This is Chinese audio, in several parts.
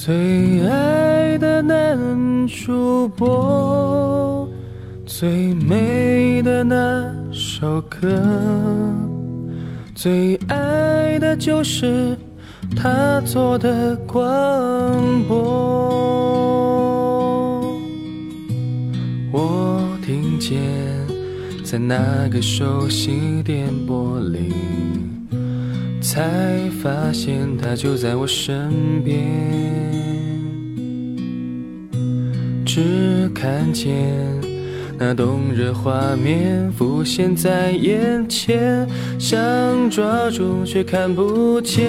最爱的男主播，最美的那首歌，最爱的就是他做的广播。我听见在那个熟悉电波里。才发现他就在我身边，只看见那动人画面浮现在眼前，想抓住却看不见。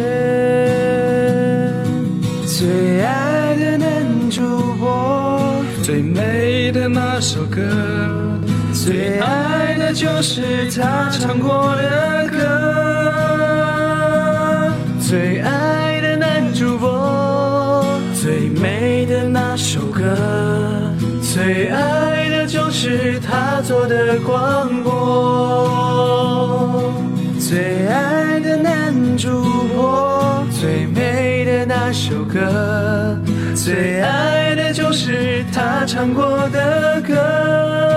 最爱的男主播，最美的那首歌，最爱的就是他唱过的歌。最爱的男主播，最美的那首歌，最爱的就是他做的广播。最爱的男主播，最美的那首歌，最爱的就是他唱过的歌。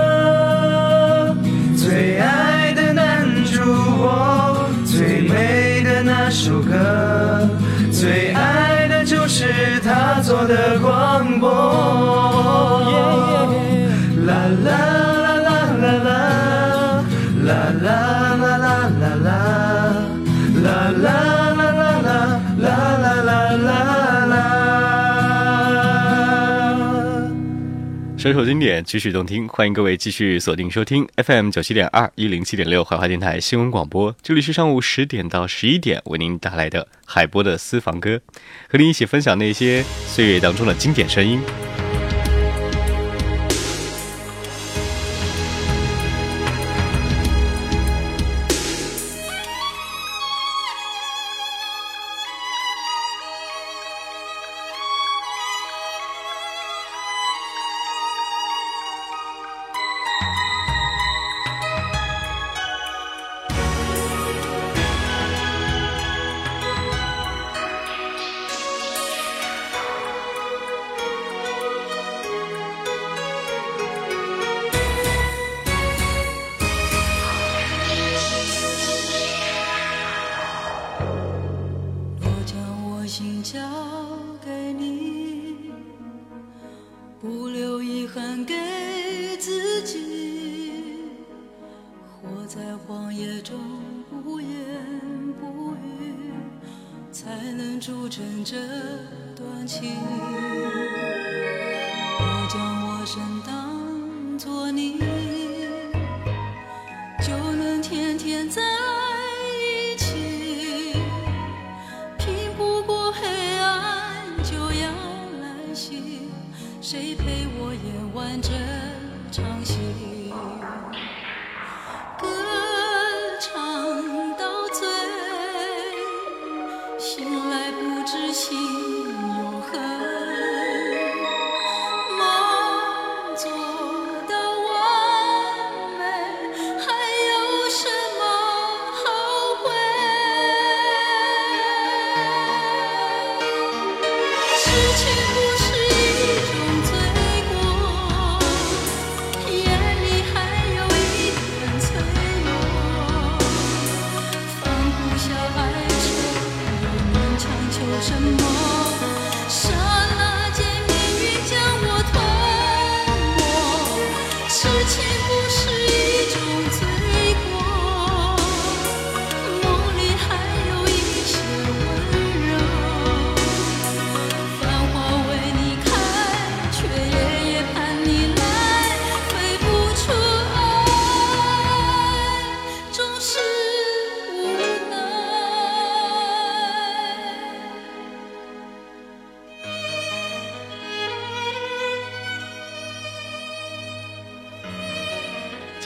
首歌，最爱的就是他做的广播。首首经典，继续动听，欢迎各位继续锁定收听 FM 九七点二一零七点六怀化电台新闻广播。这里是上午十点到十一点为您带来的海波的私房歌，和您一起分享那些岁月当中的经典声音。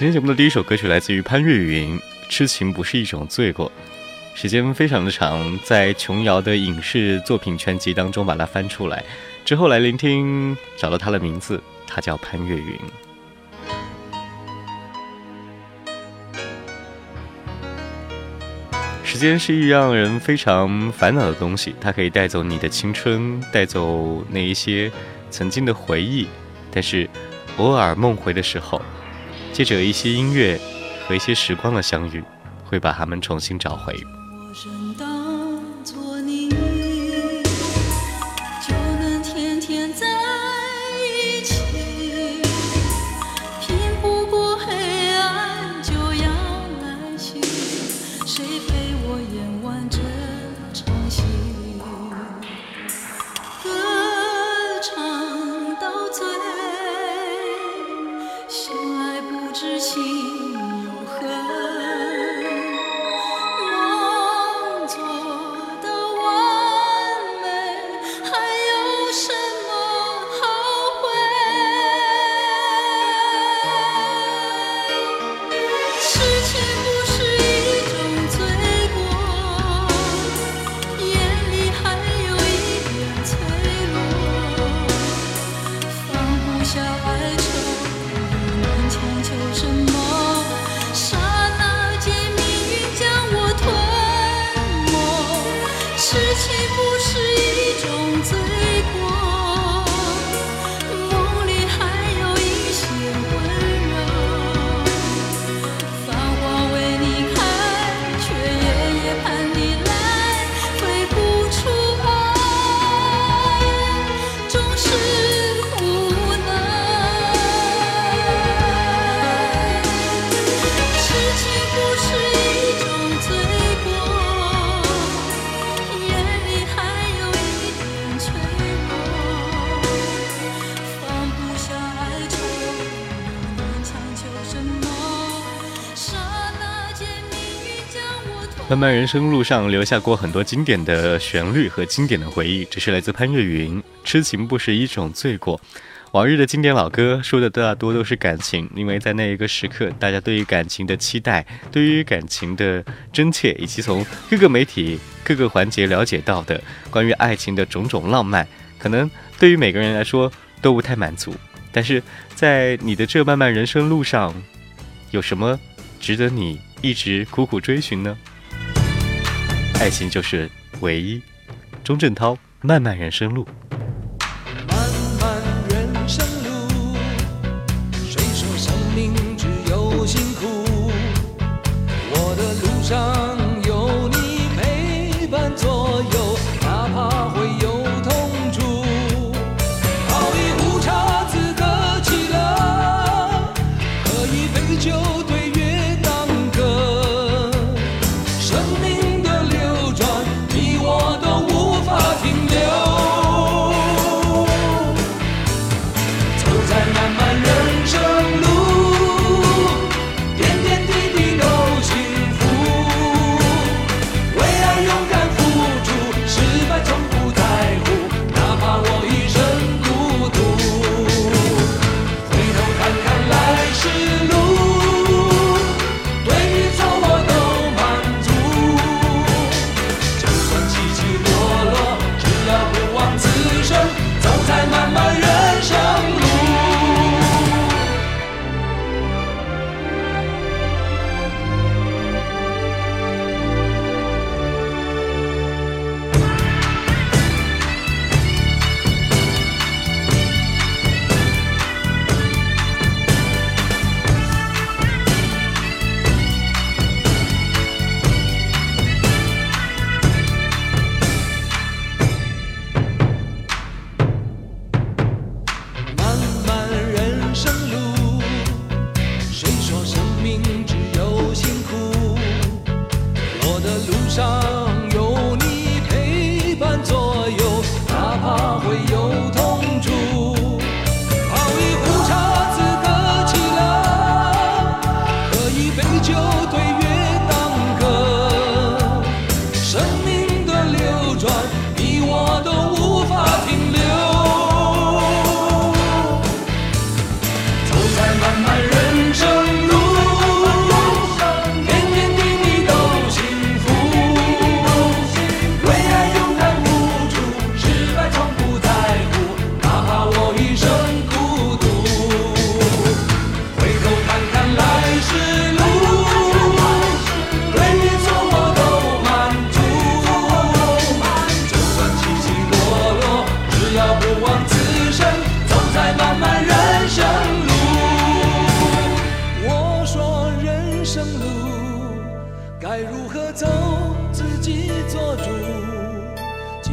今天节目的第一首歌曲来自于潘越云，《痴情不是一种罪过》。时间非常的长，在琼瑶的影视作品全集当中把它翻出来，之后来聆听，找到他的名字，他叫潘越云。时时间是一让人非常烦恼的东西，它可以带走你的青春，带走那一些曾经的回忆。但是，偶尔梦回的时候，借着一些音乐和一些时光的相遇，会把他们重新找回。漫漫人生路上留下过很多经典的旋律和经典的回忆，这是来自潘越云。痴情不是一种罪过，往日的经典老歌说的大多都是感情，因为在那一个时刻，大家对于感情的期待，对于感情的真切，以及从各个媒体各个环节了解到的关于爱情的种种浪漫，可能对于每个人来说都不太满足。但是在你的这漫漫人生路上，有什么值得你一直苦苦追寻呢？爱情就是唯一钟镇涛漫漫人生路。漫漫人生路谁说生命只有辛苦？我的路上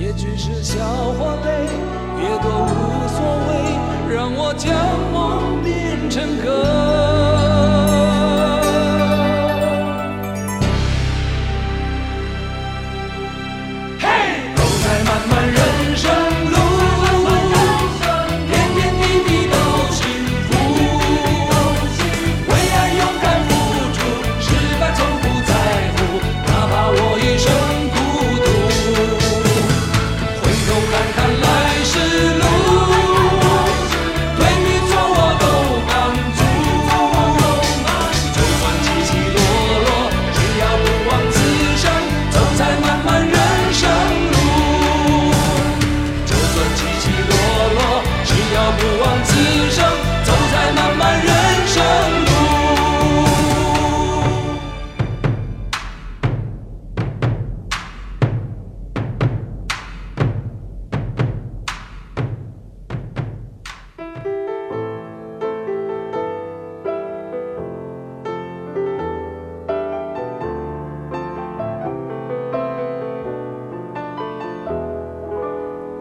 也只是笑话，泪别都无所谓，让我将梦变成歌。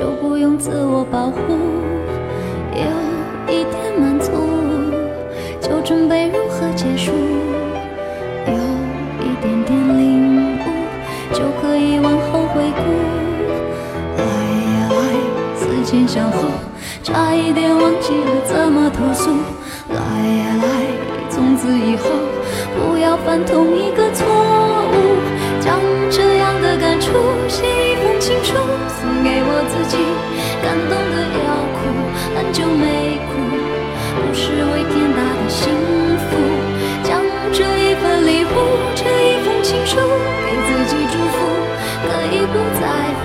就不用自我保护；有一点满足，就准备如何结束；有一点点领悟，就可以往后回顾。来呀来，思前想后，差一点忘记了怎么投诉。来呀来，从此以后不要犯同一个错误。将这样的感触写一封情书，给我自己。感动的要哭，很久没哭，不失为天大的幸福。将这一份礼物，这一封情书，给自己祝福。可以不在乎，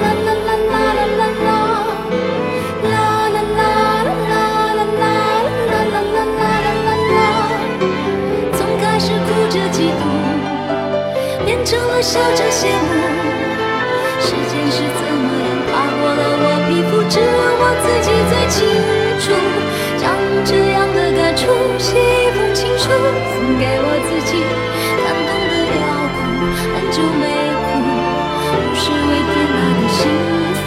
啦啦啦啦啦啦啦，啦啦啦啦啦啦啦啦啦啦啦啦。从开始哭着嫉妒，变成了笑着羡慕。时间是怎么样爬过了我皮肤，只有我自己最清楚。将这样的感触写一封情书，送给我自己。感动得要哭，很久没。幸福。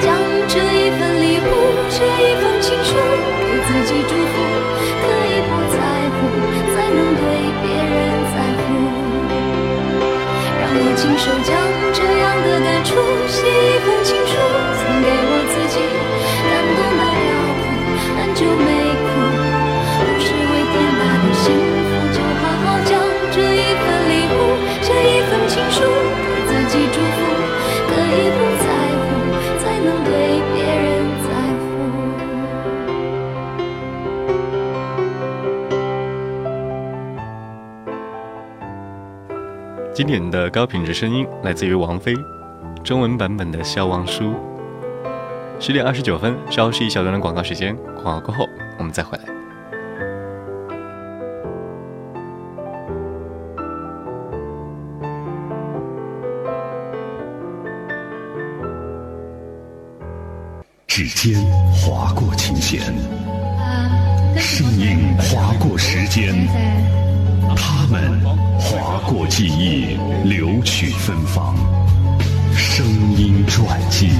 将这一份礼物，这一封情书，给自己祝福。可以不在乎，才能对别人在乎。让我亲手将这样的感触写一封情书，送给我自己。感动的要哭，很久没哭，不是为天大的幸福，就好好将这一份礼物，这一份情书，经典的高品质声音来自于王菲，中文版本的《消亡书》。十点二十九分，稍后是一小段的广告时间，广告过后我们再回来。指尖划过琴弦，声音划过时间。他们划过记忆，留取芬芳，声音传记。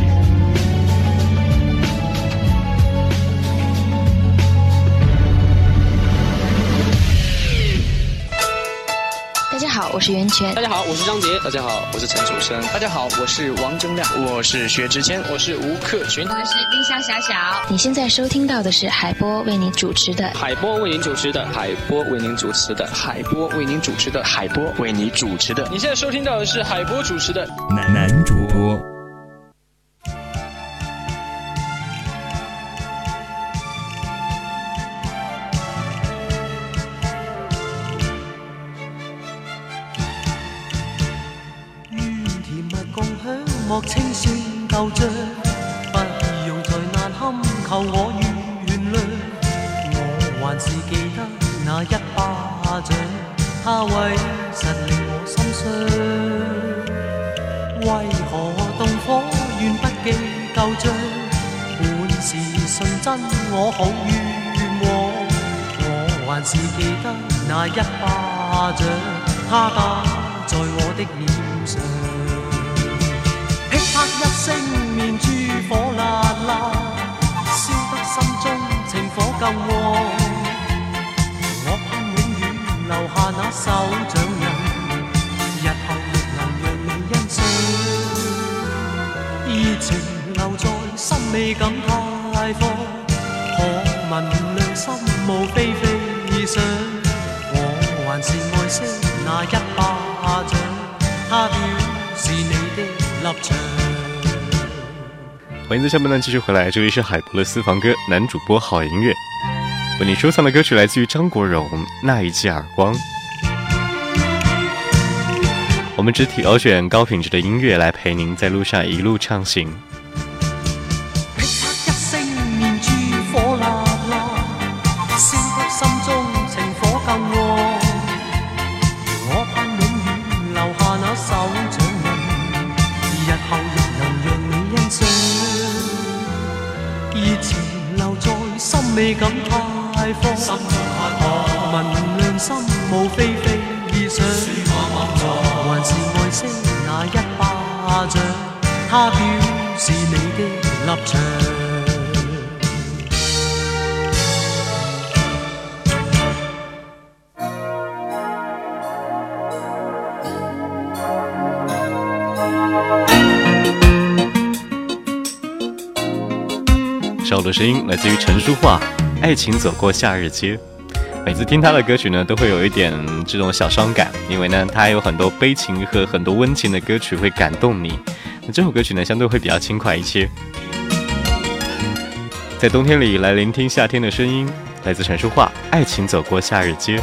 我是袁泉。大家好，我是张杰。大家好，我是陈楚生。大家好，我是王铮亮。我是薛之谦。我是吴克群。我是丁香小小。你现在收听到的是海波为你主持的海波为您主持的海波为您主持的海波为您主持的海波为你主持的。你现在收听到的是海波主持的男男主播。他为实令我心伤。为何动火愿不记旧账？本是纯真，我好冤枉。我还是记得那一巴掌，他打在我的脸上。啪一声面珠火辣辣，烧得心中情火更旺。那手掌印，日后亦能让你欣赏。热情留在心，未敢太放。可闻良心无非非想，我还是爱惜那一巴掌，他表示你的立场。欢迎在下半段继续回来，这里是海波的私房歌，男主播好音乐，为你收藏的歌曲来自于张国荣《那一记耳光》。我们只挑选高品质的音乐来陪您在路上一路畅行。未敢太放，问良心无非非它表示你的立场。少的声音来自于陈淑桦，《爱情走过夏日街》。每次听他的歌曲呢，都会有一点这种小伤感，因为呢，他有很多悲情和很多温情的歌曲会感动你。那这首歌曲呢，相对会比较轻快一些。在冬天里来聆听夏天的声音，来自陈淑桦，《爱情走过夏日街》。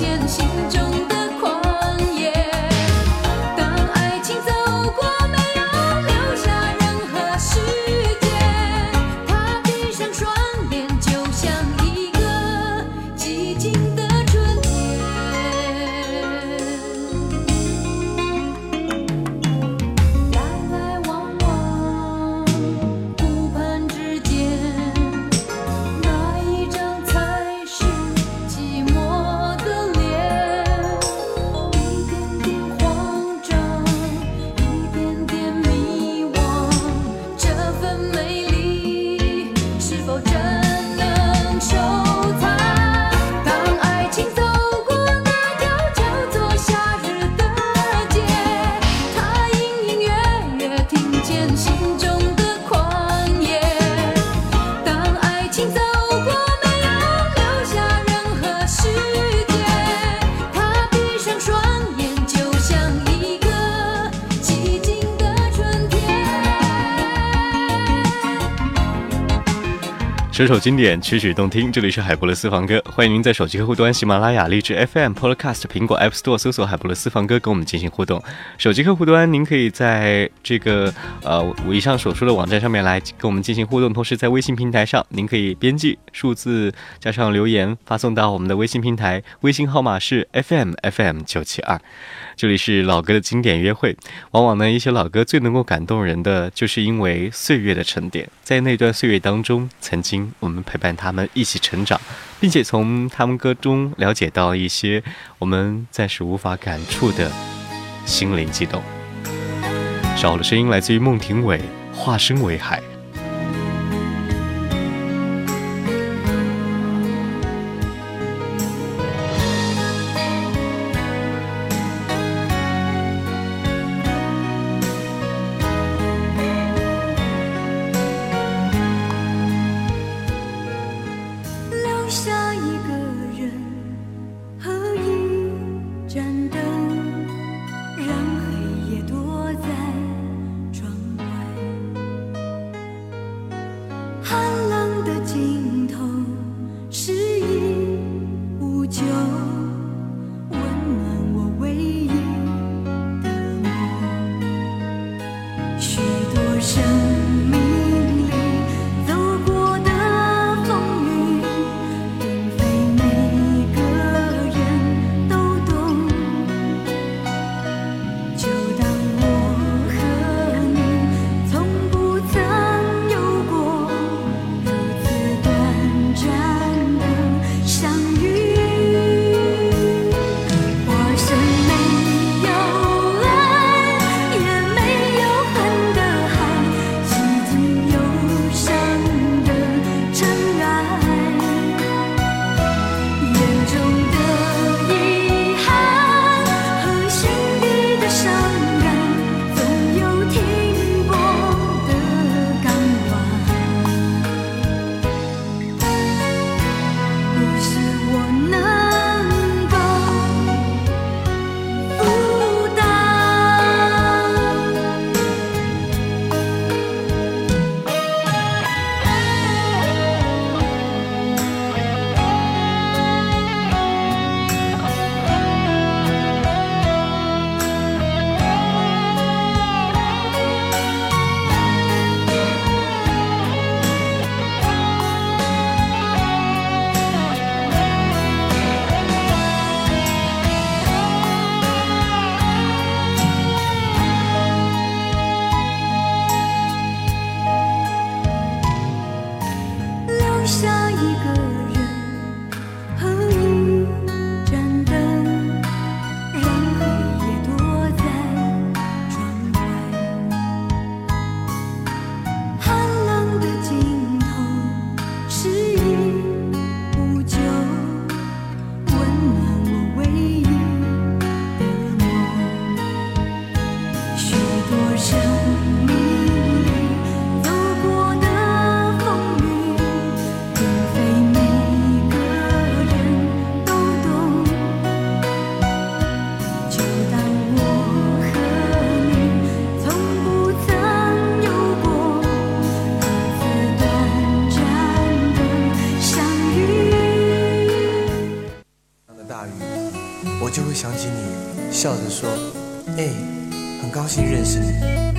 Trên 首首经典，曲曲动听。这里是海波的私房歌，欢迎您在手机客户端喜马拉雅、荔枝 FM、Podcast、苹果 App Store 搜索“海波的私房歌”跟我们进行互动。手机客户端，您可以在这个呃我以上所说的网站上面来跟我们进行互动，同时在微信平台上，您可以编辑数字加上留言发送到我们的微信平台，微信号码是 FM FM 九七二。这里是老歌的经典约会，往往呢，一些老歌最能够感动人的，就是因为岁月的沉淀，在那段岁月当中，曾经我们陪伴他们一起成长，并且从他们歌中了解到一些我们暂时无法感触的心灵激动。少了声音来自于孟庭苇，化身为海。认识你。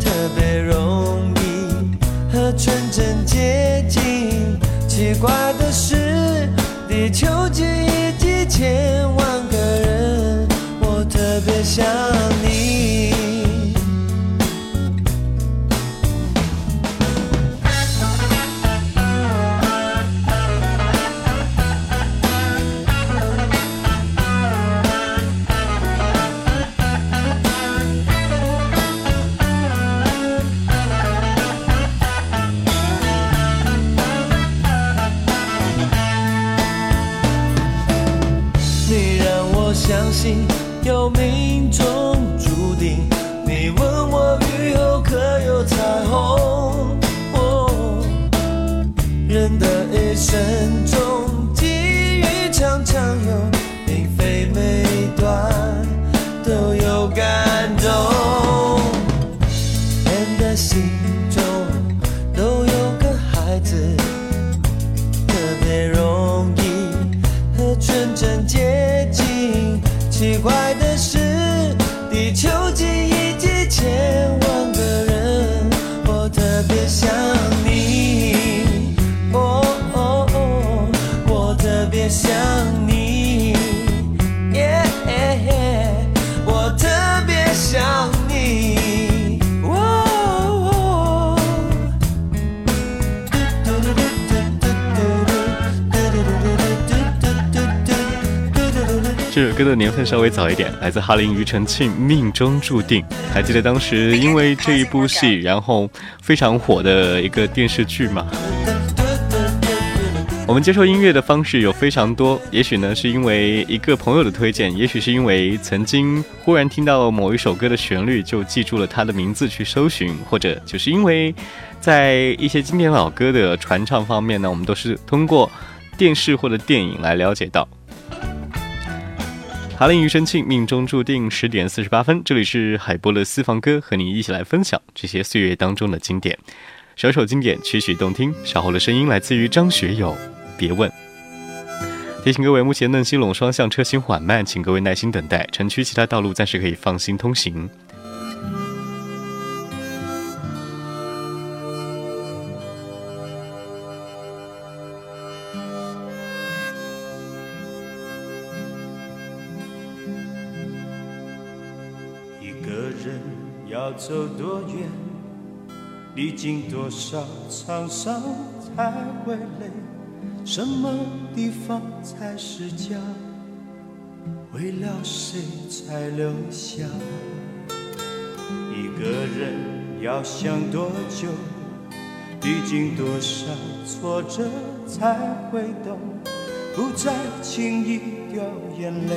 特别容易和纯真接近。奇怪的是地球记忆几千万歌的年份稍微早一点，来自哈林庾澄庆《命中注定》。还记得当时因为这一部戏，然后非常火的一个电视剧吗？我们接受音乐的方式有非常多，也许呢是因为一个朋友的推荐，也许是因为曾经忽然听到某一首歌的旋律就记住了它的名字去搜寻，或者就是因为在一些经典老歌的传唱方面呢，我们都是通过电视或者电影来了解到。哈林庾澄庆命中注定十点四十八分，这里是海波的私房歌，和你一起来分享这些岁月当中的经典。首首经典，曲曲动听。稍后的声音来自于张学友，别问。提醒各位，目前嫩西陇双向车行缓慢，请各位耐心等待。城区其他道路暂时可以放心通行。要走多远，历经多少沧桑才会累？什么地方才是家？为了谁才留下？一个人要想多久，历经多少挫折才会懂？不再轻易掉眼泪。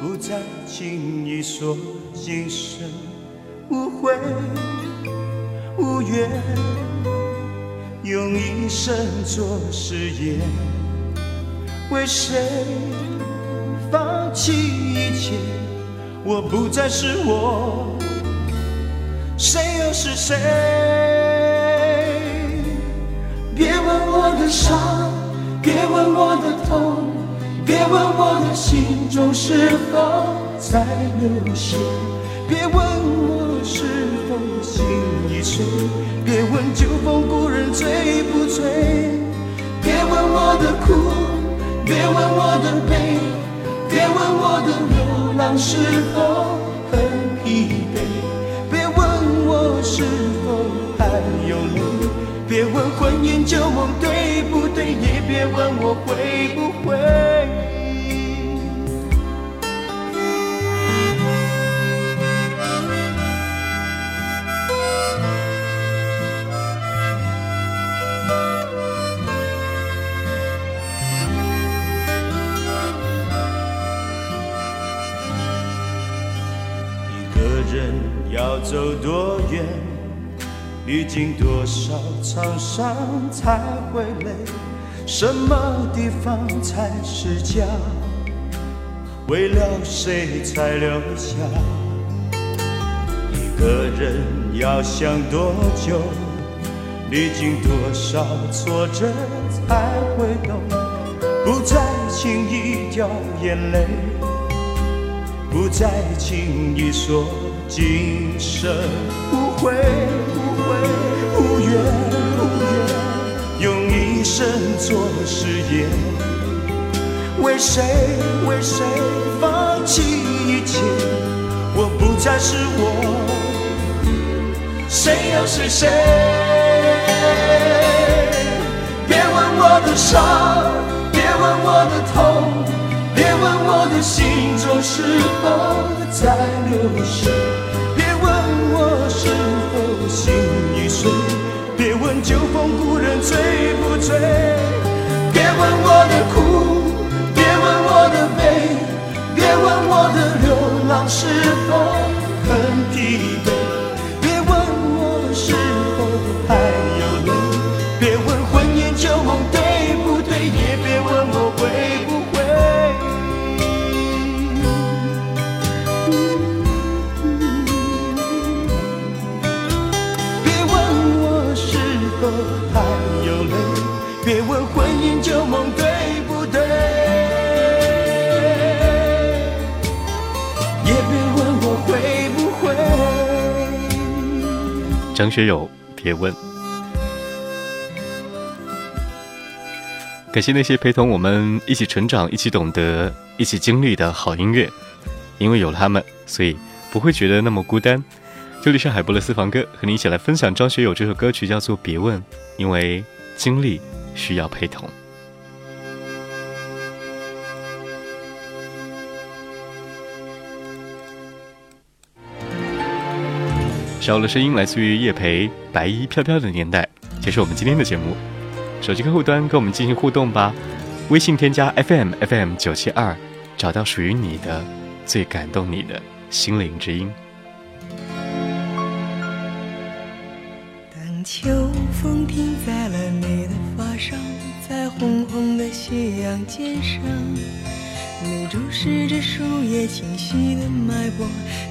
不再轻易说今生无悔无怨，用一生做誓言，为谁放弃一切？我不再是我，谁又是谁？别问我的伤，别问我的痛。别问我的心中是否在流血，别问我是否心已碎，别问旧风故人醉不醉，别问我的苦，别问我的悲，别问我的流浪是否很疲惫，别问我是否还有泪，别问婚姻旧梦对不对，也别问我会不会。一个人要走多远，历经多少沧桑才会累？什么地方才是家？为了谁才留下？一个人要想多久，历经多少挫折才会懂？不再轻易掉眼泪，不再轻易说。今生无悔，用一生做誓言，为谁为谁放弃一切？我不再是我，谁又是谁？别问我的伤，别问我的痛，别问我的心中是否在流血。别问我是否心已碎？别问酒逢故人醉不醉别问我的苦别问我的悲别问我的流浪是否很疲惫。张学友，别问。感谢那些陪同我们一起成长、一起懂得、一起经历的好音乐，因为有他们，所以不会觉得那么孤单。这里是海波的私房歌，和你一起来分享张学友这首歌曲，叫做《别问》，因为经历需要陪同。少了声音来自于叶培《白衣飘飘的年代》，结束我们今天的节目。手机客户端跟我们进行互动吧，微信添加 FM FM 九七二，找到属于你的最感动你的心灵之音。当秋风停在了你的发梢，在红红的夕阳肩上，你注视着树叶清晰的脉搏，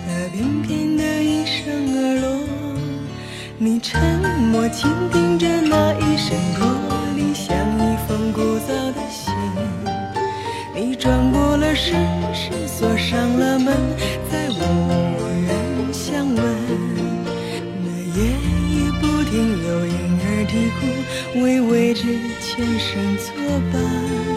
它翩翩的应声而落。你沉默倾听着那一声驼铃，像一封古早的信。你转过了身，是锁上了门，再无人相问。那夜夜不停有婴儿啼哭，为未知前生作伴。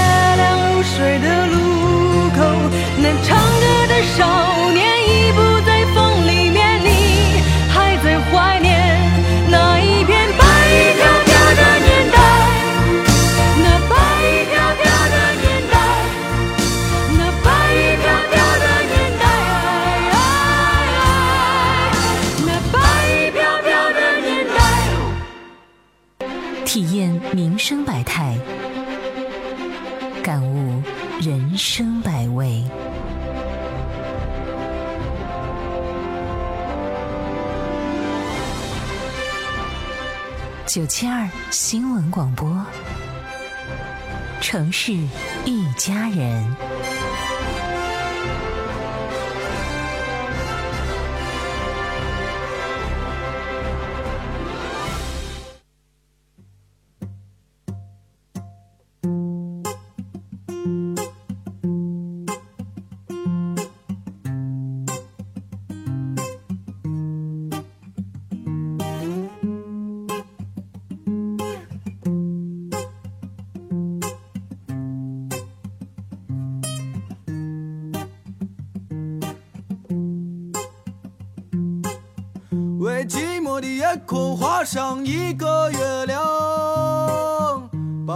少年七二新闻广播，城市一家人。夜空画上一个月亮，把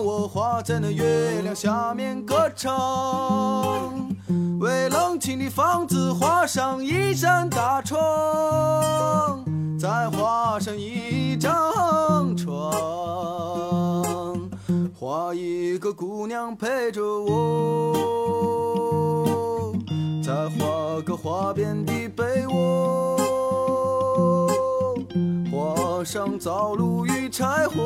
我画在那月亮下面歌唱。为冷清的房子画上一扇大窗，再画上一张床，画一个姑娘陪着我，再画个花边的被窝。上灶炉与柴火，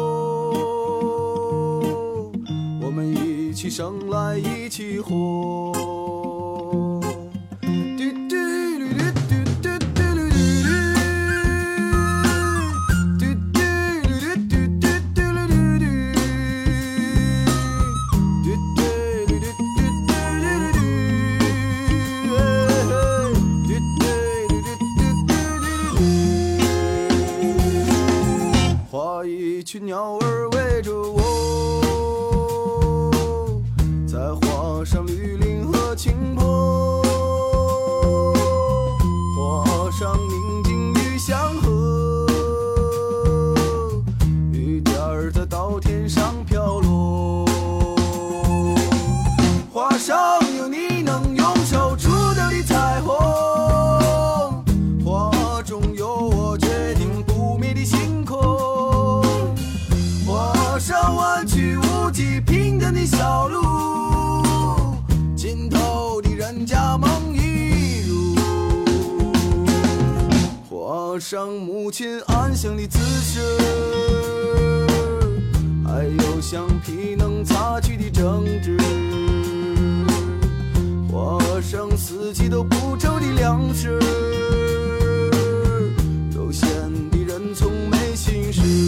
我们一起生来一起活。从没心事。